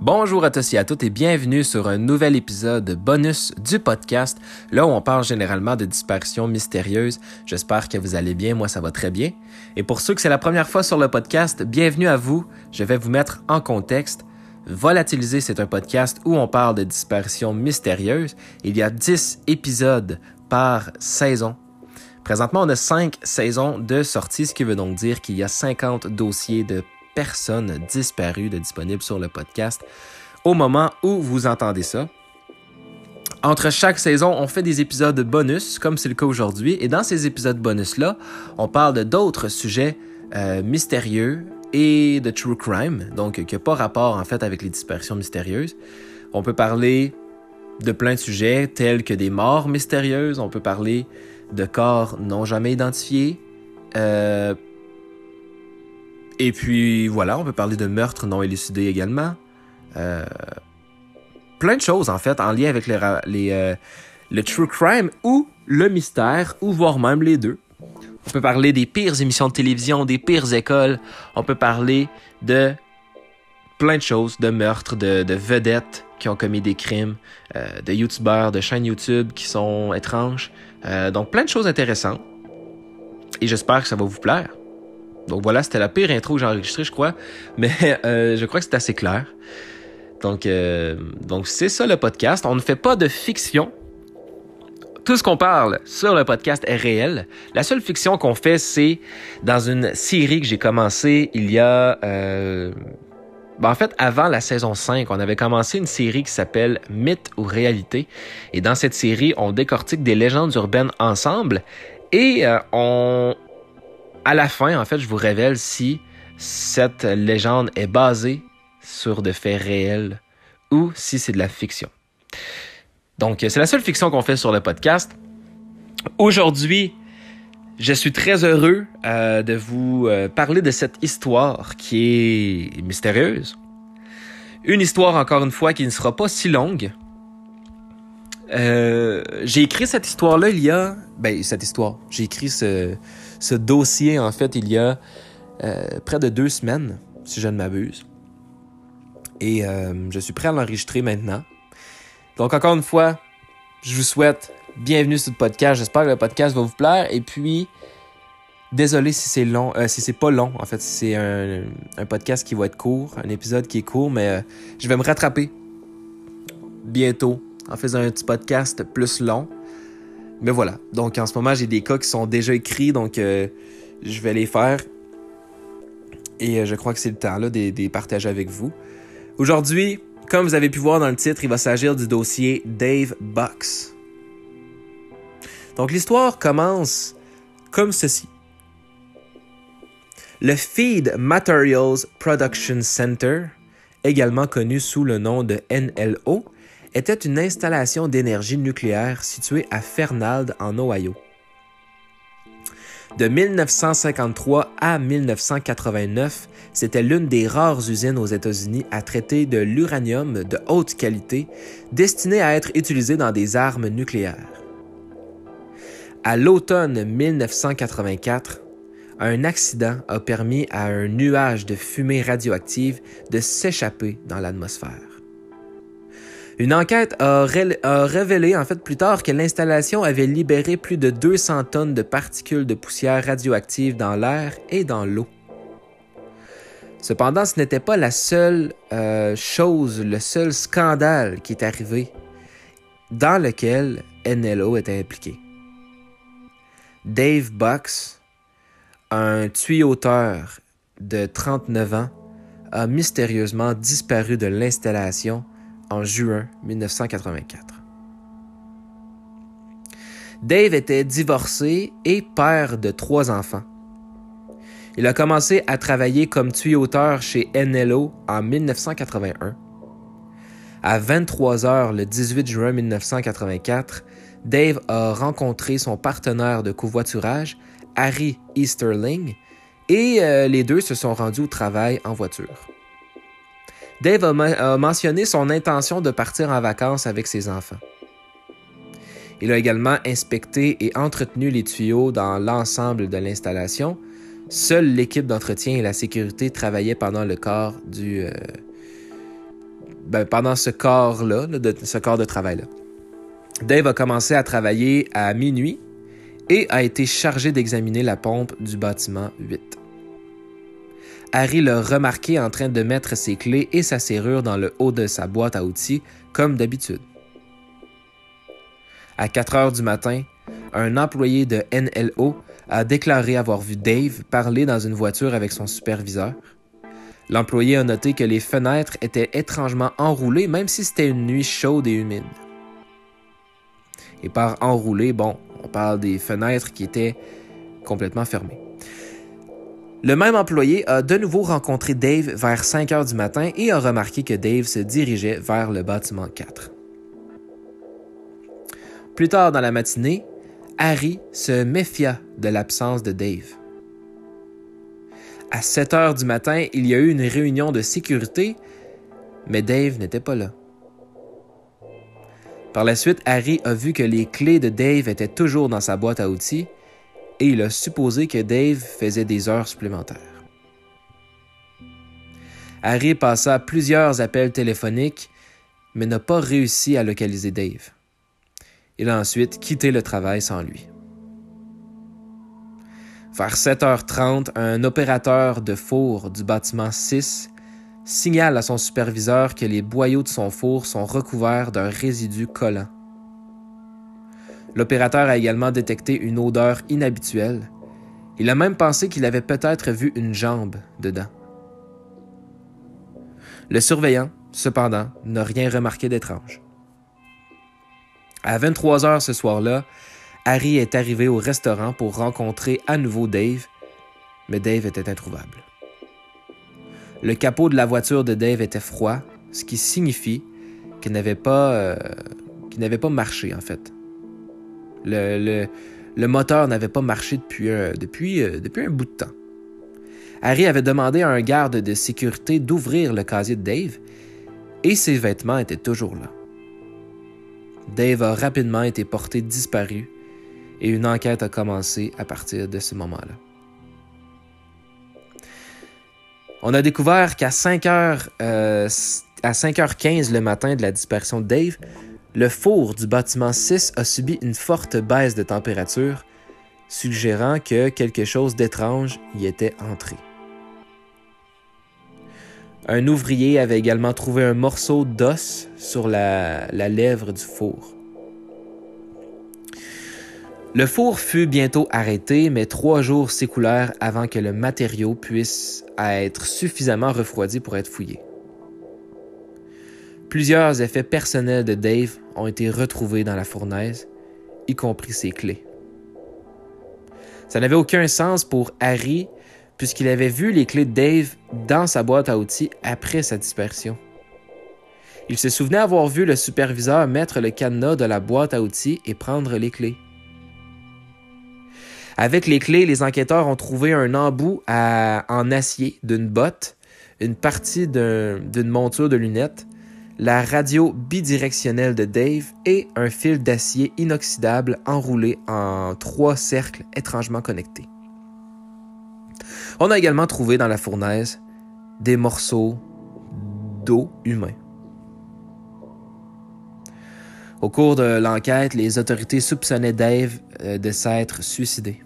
Bonjour à tous et à toutes et bienvenue sur un nouvel épisode bonus du podcast, là où on parle généralement de disparitions mystérieuses. J'espère que vous allez bien, moi ça va très bien. Et pour ceux que c'est la première fois sur le podcast, bienvenue à vous. Je vais vous mettre en contexte. Volatiliser, c'est un podcast où on parle de disparitions mystérieuses. Il y a 10 épisodes par saison. Présentement, on a 5 saisons de sortie, ce qui veut donc dire qu'il y a 50 dossiers de personnes disparues de disponibles sur le podcast au moment où vous entendez ça. Entre chaque saison, on fait des épisodes bonus, comme c'est le cas aujourd'hui, et dans ces épisodes bonus-là, on parle d'autres sujets euh, mystérieux et de true crime, donc qui n'ont pas rapport en fait avec les disparitions mystérieuses. On peut parler de plein de sujets tels que des morts mystérieuses, on peut parler de corps non jamais identifiés, euh, et puis voilà, on peut parler de meurtres non élucidés également. Euh, plein de choses en fait en lien avec les, euh, le true crime ou le mystère ou voire même les deux. On peut parler des pires émissions de télévision, des pires écoles. On peut parler de plein de choses, de meurtres, de, de vedettes qui ont commis des crimes, euh, de youtubeurs, de chaînes YouTube qui sont étranges. Donc plein de choses intéressantes. Et j'espère que ça va vous plaire. Donc voilà, c'était la pire intro que j'ai enregistrée, je crois. Mais euh, je crois que c'est assez clair. Donc, euh, donc c'est ça le podcast. On ne fait pas de fiction. Tout ce qu'on parle sur le podcast est réel. La seule fiction qu'on fait, c'est dans une série que j'ai commencé il y a... Euh, ben en fait, avant la saison 5, on avait commencé une série qui s'appelle Mythe ou réalité. Et dans cette série, on décortique des légendes urbaines ensemble et on, à la fin, en fait, je vous révèle si cette légende est basée sur de faits réels ou si c'est de la fiction. Donc, c'est la seule fiction qu'on fait sur le podcast. Aujourd'hui, je suis très heureux euh, de vous euh, parler de cette histoire qui est mystérieuse. Une histoire, encore une fois, qui ne sera pas si longue. Euh, j'ai écrit cette histoire-là il y a... Ben, cette histoire. J'ai écrit ce, ce dossier, en fait, il y a euh, près de deux semaines, si je ne m'abuse. Et euh, je suis prêt à l'enregistrer maintenant. Donc, encore une fois, je vous souhaite bienvenue sur le podcast. J'espère que le podcast va vous plaire. Et puis, désolé si c'est long, euh, si c'est pas long. En fait, c'est un, un, podcast qui va être court, un épisode qui est court, mais je vais me rattraper bientôt en faisant un petit podcast plus long. Mais voilà. Donc en ce moment, j'ai des cas qui sont déjà écrits, donc euh, je vais les faire. Et euh, je crois que c'est le temps là, de les partager avec vous. Aujourd'hui, comme vous avez pu voir dans le titre, il va s'agir du dossier Dave Box. Donc l'histoire commence comme ceci. Le Feed Materials Production Center, également connu sous le nom de NLO, était une installation d'énergie nucléaire située à Fernald, en Ohio. De 1953 à 1989, c'était l'une des rares usines aux États-Unis à traiter de l'uranium de haute qualité destiné à être utilisé dans des armes nucléaires. À l'automne 1984, un accident a permis à un nuage de fumée radioactive de s'échapper dans l'atmosphère. Une enquête a, révélé en fait plus tard que l'installation avait libéré plus de 200 tonnes de particules de poussière radioactive dans l'air et dans l'eau. Cependant, ce n'était pas la seule euh, chose, le seul scandale qui est arrivé dans lequel NLO était impliqué. Dave Box, un tuyauteur de 39 ans, a mystérieusement disparu de l'installation en juin 1984. Dave était divorcé et père de trois enfants. Il a commencé à travailler comme tuyauteur chez NLO en 1981. À 23 heures le 18 juin 1984, Dave a rencontré son partenaire de covoiturage, Harry Easterling, et euh, les deux se sont rendus au travail en voiture. Dave a, mentionné son intention de partir en vacances avec ses enfants. Il a également inspecté et entretenu les tuyaux dans l'ensemble de l'installation. Seule l'équipe d'entretien et la sécurité travaillaient pendant le quart du, euh, ben, pendant ce corps-là, ce corps de travail-là. Dave a commencé à travailler à minuit et a été chargé d'examiner la pompe du bâtiment 8. Harry l'a remarqué en train de mettre ses clés et sa serrure dans le haut de sa boîte à outils, comme d'habitude. À 4 heures du matin, un employé de NLO a déclaré avoir vu Dave parler dans une voiture avec son superviseur. L'employé a noté que les fenêtres étaient étrangement enroulées, même si c'était une nuit chaude et humide. Et par enroulé, bon, on parle des fenêtres qui étaient complètement fermées. Le même employé a de nouveau rencontré Dave vers 5 heures du matin et a remarqué que Dave se dirigeait vers le bâtiment 4. Plus tard dans la matinée, Harry se méfia de l'absence de Dave. À 7 heures du matin, il y a eu une réunion de sécurité, mais Dave n'était pas là. Par la suite, Harry a vu que les clés de Dave étaient toujours dans sa boîte à outils et il a supposé que Dave faisait des heures supplémentaires. Harry passa plusieurs appels téléphoniques, mais n'a pas réussi à localiser Dave. Il a ensuite quitté le travail sans lui. Vers 7h30, un opérateur de four du bâtiment 6 signale à son superviseur que les boyaux de son four sont recouverts d'un résidu collant. L'opérateur a également détecté une odeur inhabituelle. Il a même pensé qu'il avait peut-être vu une jambe dedans. Le surveillant, cependant, n'a rien remarqué d'étrange. À 23 heures ce soir-là, Harry est arrivé au restaurant pour rencontrer à nouveau Dave, mais Dave était introuvable. Le capot de la voiture de Dave était froid, ce qui signifie qu'il n'avait pas, euh, n'avait pas marché en fait. Le, moteur n'avait pas marché depuis, depuis, euh, depuis un bout de temps. Harry avait demandé à un garde de sécurité d'ouvrir le casier de Dave et ses vêtements étaient toujours là. Dave a rapidement été porté disparu et une enquête a commencé à partir de ce moment-là. On a découvert qu'à 5h, euh, 5h15 le matin de la disparition de Dave, le four du bâtiment 6 a subi une forte baisse de température, suggérant que quelque chose d'étrange y était entré. Un ouvrier avait également trouvé un morceau d'os sur la, lèvre du four. Le four fut bientôt arrêté, mais trois jours s'écoulèrent avant que le matériau puisse être suffisamment refroidi pour être fouillé. Plusieurs effets personnels de Dave ont été retrouvés dans la fournaise, y compris ses clés. Ça n'avait aucun sens pour Harry puisqu'il avait vu les clés de Dave dans sa boîte à outils après sa dispersion. Il se souvenait avoir vu le superviseur mettre le cadenas de la boîte à outils et prendre les clés. Avec les clés, les enquêteurs ont trouvé un embout en acier d'une botte, une partie d'une monture de lunettes, la radio bidirectionnelle de Dave et un fil d'acier inoxydable enroulé en trois cercles étrangement connectés. On a également trouvé dans la fournaise des morceaux d'eau humain. Au cours de l'enquête, les autorités soupçonnaient Dave euh, de s'être suicidé.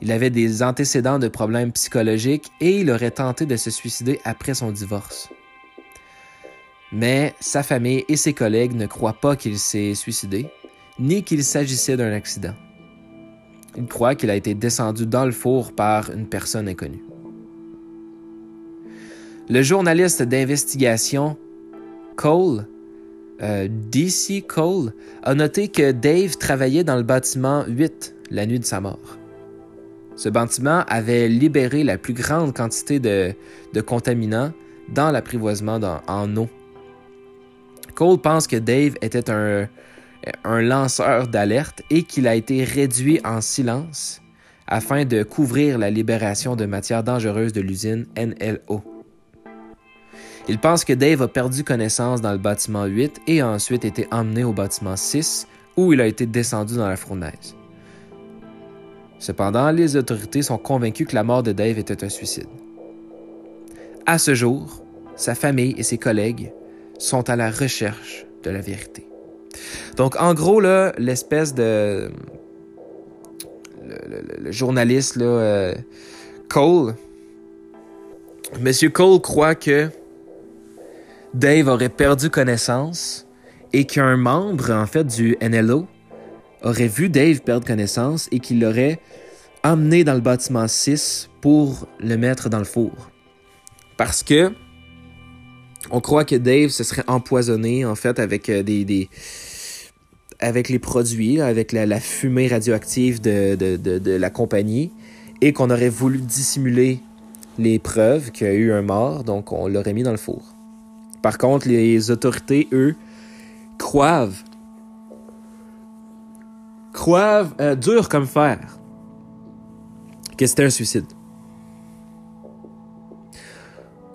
Il avait des antécédents de problèmes psychologiques et il aurait tenté de se suicider après son divorce. Mais sa famille et ses collègues ne croient pas qu'il s'est suicidé, ni qu'il s'agissait d'un accident. Il croit qu'il a été descendu dans le four par une personne inconnue. Le journaliste d'investigation Cole, euh, DC Cole, a noté que Dave travaillait dans le bâtiment 8 la nuit de sa mort. Ce bâtiment avait libéré la plus grande quantité de, contaminants dans l'apprivoisement en eau. Cole pense que Dave était un, lanceur d'alerte et qu'il a été réduit en silence afin de couvrir la libération de matières dangereuses de l'usine NLO. Il pense que Dave a perdu connaissance dans le bâtiment 8 et a ensuite été emmené au bâtiment 6 où il a été descendu dans la fournaise. Cependant, les autorités sont convaincues que la mort de Dave était un suicide. À ce jour, sa famille et ses collègues sont à la recherche de la vérité. Donc, en gros, là, l'espèce de... Le, journaliste, là, euh, Cole, Monsieur Cole croit que Dave aurait perdu connaissance et qu'un membre, en fait, du NLO aurait vu Dave perdre connaissance et qu'il l'aurait emmené dans le bâtiment 6 pour le mettre dans le four. Parce que on croit que Dave se serait empoisonné, en fait, avec euh, des, avec les produits, avec la, fumée radioactive de, la compagnie, et qu'on aurait voulu dissimuler les preuves qu'il y a eu un mort, donc on l'aurait mis dans le four. Par contre, les autorités, eux, croient, croient euh, dur comme fer, que c'était un suicide.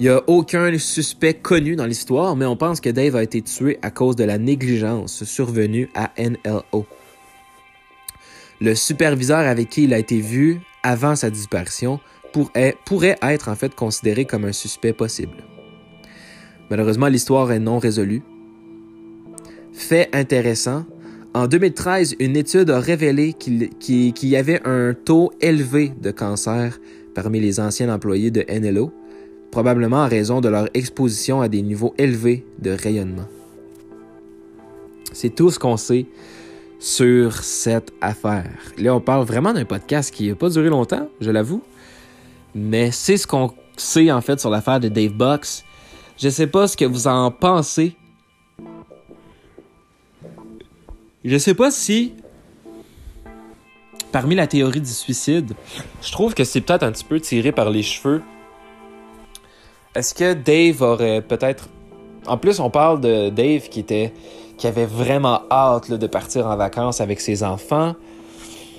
Il n'y a aucun suspect connu dans l'histoire, mais on pense que Dave a été tué à cause de la négligence survenue à NLO. Le superviseur avec qui il a été vu avant sa disparition pourrait, être en fait considéré comme un suspect possible. Malheureusement, l'histoire est non résolue. Fait intéressant, en 2013, une étude a révélé qu'il y avait un taux élevé de cancer parmi les anciens employés de NLO, probablement en raison de leur exposition à des niveaux élevés de rayonnement. C'est tout ce qu'on sait sur cette affaire. Là, on parle vraiment d'un podcast qui n'a pas duré longtemps, je l'avoue, mais c'est ce qu'on sait en fait sur l'affaire de Dave Box. Je sais pas ce que vous en pensez. Je sais pas si parmi la théorie du suicide, je trouve que c'est peut-être un petit peu tiré par les cheveux. Est-ce que Dave aurait peut-être en plus on parle de Dave qui était qui avait vraiment hâte de partir en vacances avec ses enfants.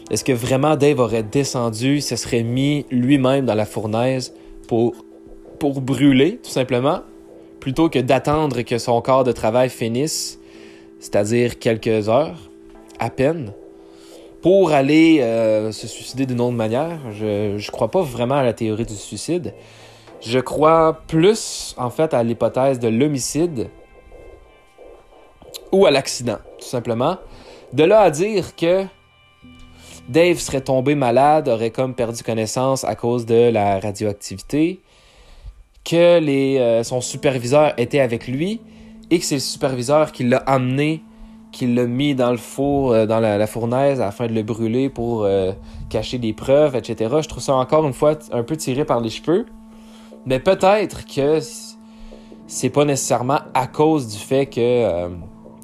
Est-ce que vraiment Dave aurait descendu, se serait mis lui-même dans la fournaise pour, brûler, tout simplement, plutôt que d'attendre que son corps de travail finisse, c'est-à-dire quelques heures, à peine, pour aller euh, se suicider d'une autre manière? Je ne crois pas vraiment à la théorie du suicide. Je crois plus, en fait, à l'hypothèse de l'homicide ou à l'accident, tout simplement. De là à dire que Dave serait tombé malade, aurait comme perdu connaissance à cause de la radioactivité, que les, euh, son superviseur était avec lui et que c'est le superviseur qui l'a amené, qui l'a mis dans le four, euh, dans la, fournaise afin de le brûler pour euh, cacher des preuves, etc. Je trouve ça encore une fois un peu tiré par les cheveux. Mais peut-être que c'est pas nécessairement à cause du fait que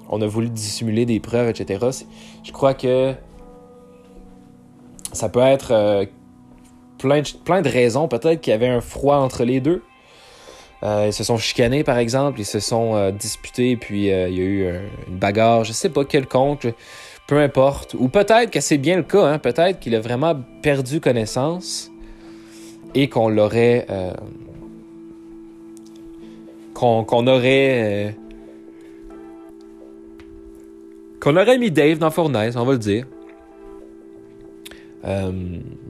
on a voulu dissimuler des preuves, etc. Je crois que ça peut être euh, plein, de, plein de raisons. Peut-être qu'il y avait un froid entre les deux. Euh, ils se sont chicanés, par exemple. Ils se sont euh, disputés, puis il y a eu une bagarre. Je sais pas quelconque. Peu importe. Ou peut-être que c'est bien le cas. Hein. Peut-être qu'il a vraiment perdu connaissance et qu'on l'aurait... qu'on aurait... qu'on aurait mis Dave dans Fournaise, on va le dire. Euh,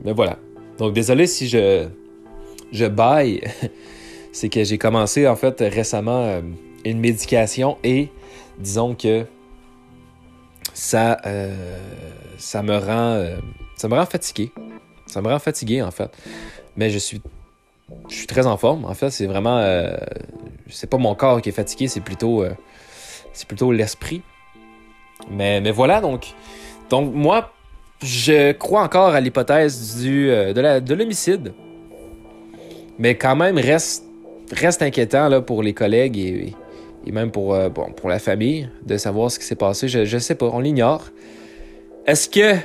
mais voilà. Donc désolé si je, je baille. C'est que j'ai commencé en fait récemment euh, une médication et disons que ça, euh, ça me rend ça me rend fatigué. Ça me rend fatigué en fait. Mais je suis je suis très en forme. En fait, c'est vraiment c'est pas mon corps qui est fatigué, c'est plutôt c'est plutôt l'esprit. Mais, mais voilà donc donc moi je crois encore à l'hypothèse du euh, de l'homicide. Mais quand même, reste, reste inquiétant là, pour les collègues et, même pour, euh, bon, pour la famille de savoir ce qui s'est passé. Je, je sais pas, on l'ignore. Est-ce que.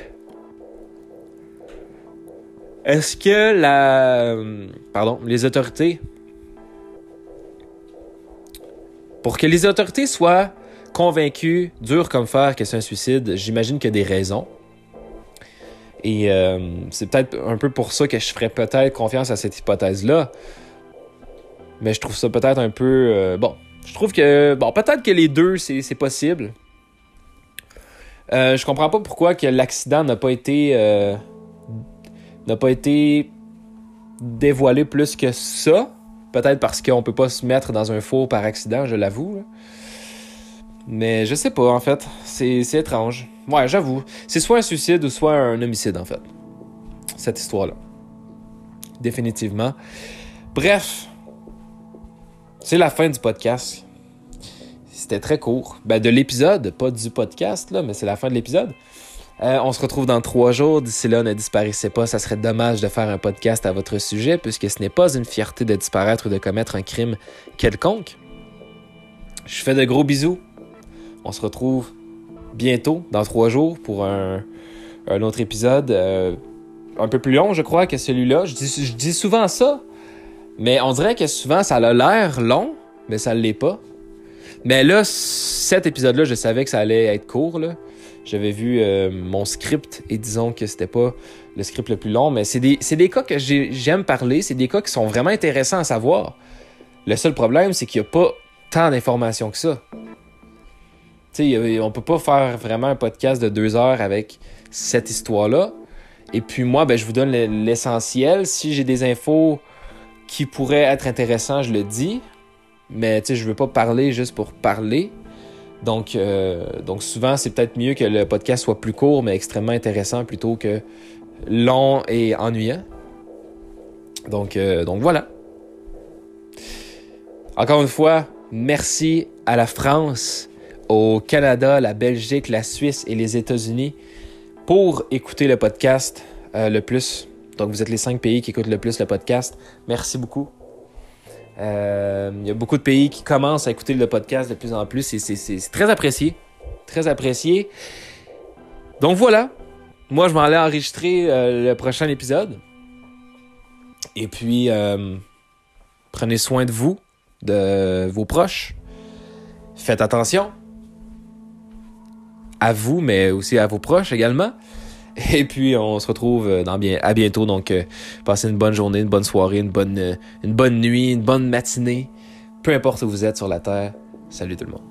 Est-ce que la. Pardon, les autorités. Pour que les autorités soient convaincues, dures comme fer, que c'est un suicide, j'imagine qu'il y a des raisons. Et euh, c'est peut-être un peu pour ça que je ferais peut-être confiance à cette hypothèse-là. Mais je trouve ça peut-être un peu... Euh, bon, je trouve que... Bon, peut-être que les deux, c'est possible. Euh, je comprends pas pourquoi que l'accident n'a pas été... n'a pas été dévoilé plus que ça. Peut-être parce qu'on peut pas se mettre dans un four par accident, je l'avoue. Mais je sais pas, en fait. C'est étrange. Ouais, j'avoue. C'est soit un suicide ou soit un homicide, en fait. Cette histoire-là. Définitivement. Bref. C'est la fin du podcast. C'était très court. Ben, de l'épisode, pas du podcast, là, mais c'est la fin de l'épisode. Euh, on se retrouve dans trois jours. D'ici là, ne disparaissez pas. Ça serait dommage de faire un podcast à votre sujet, puisque ce n'est pas une fierté de disparaître ou de commettre un crime quelconque. Je fais de gros bisous. On se retrouve bientôt, dans trois jours, pour un, autre épisode euh, un peu plus long, je crois, que celui-là. Je dis, souvent ça, mais on dirait que souvent ça a l'air long, mais ça ne l'est pas. Mais là, cet épisode-là, je savais que ça allait être court. J'avais vu euh, mon script et disons que c'était pas le script le plus long, mais c'est des, des, cas que j'aime parler, c'est des cas qui sont vraiment intéressants à savoir. Le seul problème, c'est qu'il n'y a pas tant d'informations que ça. Sais, on peut pas faire vraiment un podcast de deux heures avec cette histoire-là. Et puis moi, ben, je vous donne l'essentiel. Si j'ai des infos qui pourraient être intéressantes, je le dis. Mais je veux pas parler juste pour parler. Donc, euh, donc souvent, c'est peut-être mieux que le podcast soit plus court, mais extrêmement intéressant plutôt que long et ennuyant. Donc, euh, donc voilà. Encore une fois, merci à la France, au Canada, la Belgique, la Suisse et les États-Unis pour écouter le podcast euh, le plus. Donc, vous êtes les cinq pays qui écoutent le plus le podcast. Merci beaucoup. Euh, il y a beaucoup de pays qui commencent à écouter le podcast de plus en plus c'est très apprécié. Très apprécié. Donc voilà. Moi, je m'en allais enregistrer euh, le prochain épisode. Et puis, euh, prenez soin de vous, de vos proches. Faites attention. À vous, mais aussi à vos proches également. Et puis, on se retrouve euh, à bientôt. Donc, euh, passez une bonne journée, une bonne soirée, une bonne, euh, une bonne nuit, une bonne matinée. Peu importe où vous êtes sur la Terre. Salut tout le monde.